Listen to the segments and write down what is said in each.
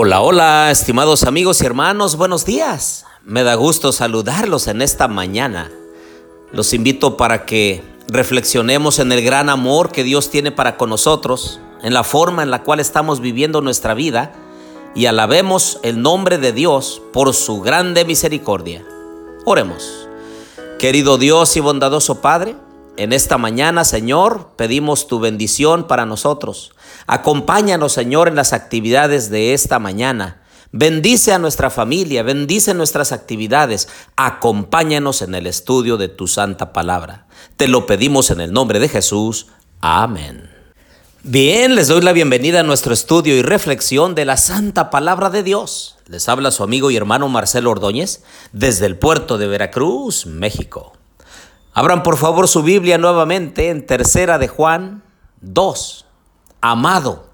Hola, hola, estimados amigos y hermanos, buenos días. Me da gusto saludarlos en esta mañana. Los invito para que reflexionemos en el gran amor que Dios tiene para con nosotros, en la forma en la cual estamos viviendo nuestra vida y alabemos el nombre de Dios por su grande misericordia. Oremos. Querido Dios y bondadoso Padre, en esta mañana, Señor, pedimos tu bendición para nosotros. Acompáñanos, Señor, en las actividades de esta mañana. Bendice a nuestra familia, bendice nuestras actividades. Acompáñanos en el estudio de tu santa palabra. Te lo pedimos en el nombre de Jesús. Amén. Bien, les doy la bienvenida a nuestro estudio y reflexión de la santa palabra de Dios. Les habla su amigo y hermano Marcelo Ordóñez desde el puerto de Veracruz, México. Abran por favor su Biblia nuevamente en Tercera de Juan 2. Amado,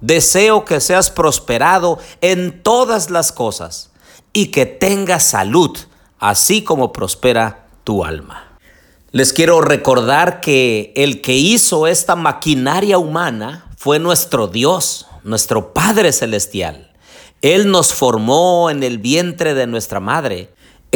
deseo que seas prosperado en todas las cosas y que tengas salud, así como prospera tu alma. Les quiero recordar que el que hizo esta maquinaria humana fue nuestro Dios, nuestro Padre Celestial. Él nos formó en el vientre de nuestra madre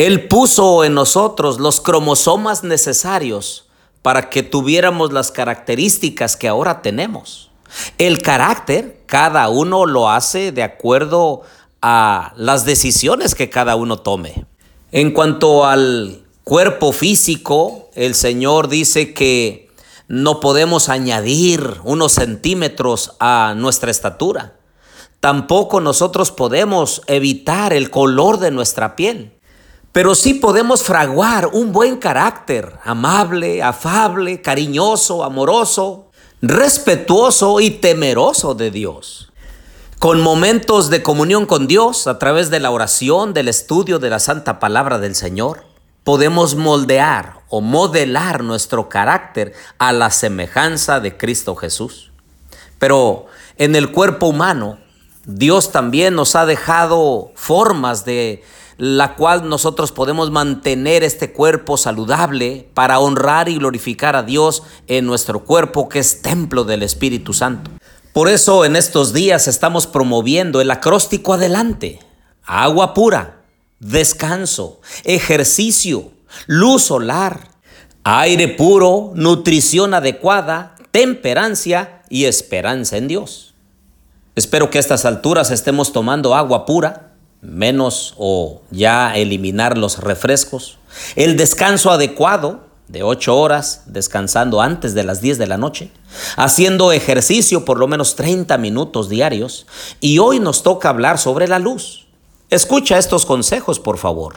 él puso en nosotros los cromosomas necesarios para que tuviéramos las características que ahora tenemos. El carácter, cada uno lo hace de acuerdo a las decisiones que cada uno tome. En cuanto al cuerpo físico, el Señor dice que no podemos añadir unos centímetros a nuestra estatura. Tampoco nosotros podemos evitar el color de nuestra piel. Pero sí podemos fraguar un buen carácter, amable, afable, cariñoso, amoroso, respetuoso y temeroso de Dios. Con momentos de comunión con Dios a través de la oración, del estudio de la santa palabra del Señor, podemos moldear o modelar nuestro carácter a la semejanza de Cristo Jesús. Pero en el cuerpo humano, Dios también nos ha dejado formas de la cual nosotros podemos mantener este cuerpo saludable para honrar y glorificar a Dios en nuestro cuerpo que es templo del Espíritu Santo. Por eso en estos días estamos promoviendo el acróstico adelante, agua pura, descanso, ejercicio, luz solar, aire puro, nutrición adecuada, temperancia y esperanza en Dios. Espero que a estas alturas estemos tomando agua pura, menos o ya eliminar los refrescos, el descanso adecuado de 8 horas, descansando antes de las 10 de la noche, haciendo ejercicio por lo menos 30 minutos diarios, y hoy nos toca hablar sobre la luz. Escucha estos consejos, por favor.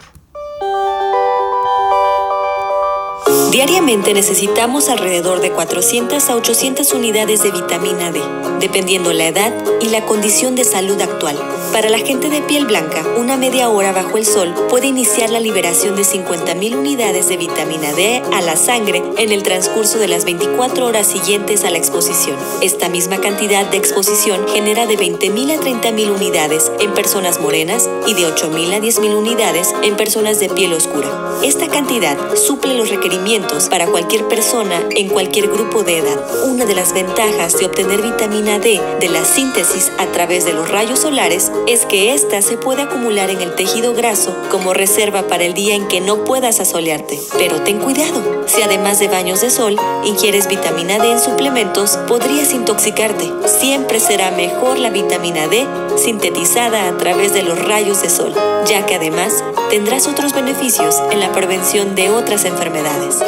Diariamente necesitamos alrededor de 400 a 800 unidades de vitamina D, dependiendo la edad y la condición de salud actual. Para la gente de piel blanca, una media hora bajo el sol puede iniciar la liberación de 50.000 unidades de vitamina D a la sangre en el transcurso de las 24 horas siguientes a la exposición. Esta misma cantidad de exposición genera de 20.000 a 30.000 unidades en personas morenas y de 8.000 a 10.000 unidades en personas de piel oscura. Esta cantidad suple los requerimientos para cualquier persona en cualquier grupo de edad. Una de las ventajas de obtener vitamina D de la síntesis a través de los rayos solares es que ésta se puede acumular en el tejido graso como reserva para el día en que no puedas asolearte. Pero ten cuidado, si además de baños de sol ingieres vitamina D en suplementos, podrías intoxicarte. Siempre será mejor la vitamina D sintetizada a través de los rayos de sol, ya que además tendrás otros beneficios en la prevención de otras enfermedades.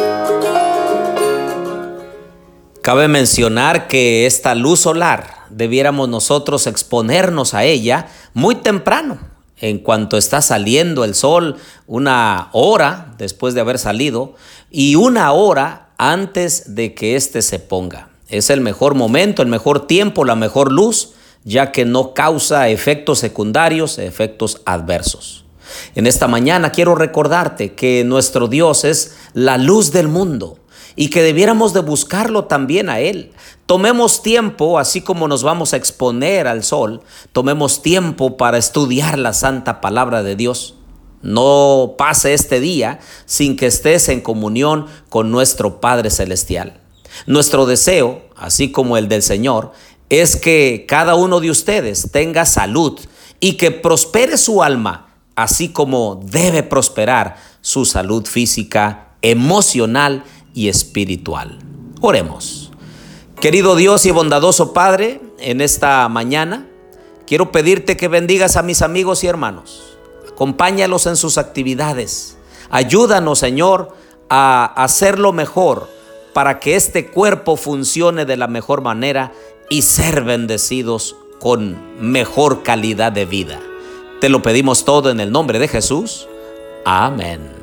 Cabe mencionar que esta luz solar debiéramos nosotros exponernos a ella muy temprano, en cuanto está saliendo el sol, una hora después de haber salido y una hora antes de que éste se ponga. Es el mejor momento, el mejor tiempo, la mejor luz, ya que no causa efectos secundarios, efectos adversos. En esta mañana quiero recordarte que nuestro Dios es la luz del mundo y que debiéramos de buscarlo también a Él. Tomemos tiempo, así como nos vamos a exponer al sol, tomemos tiempo para estudiar la santa palabra de Dios. No pase este día sin que estés en comunión con nuestro Padre Celestial. Nuestro deseo, así como el del Señor, es que cada uno de ustedes tenga salud y que prospere su alma, así como debe prosperar su salud física, emocional y espiritual. Oremos. Querido Dios y bondadoso Padre, en esta mañana quiero pedirte que bendigas a mis amigos y hermanos. Acompáñalos en sus actividades. Ayúdanos, Señor, a hacerlo mejor para que este cuerpo funcione de la mejor manera y ser bendecidos con mejor calidad de vida. Te lo pedimos todo en el nombre de Jesús. Amén.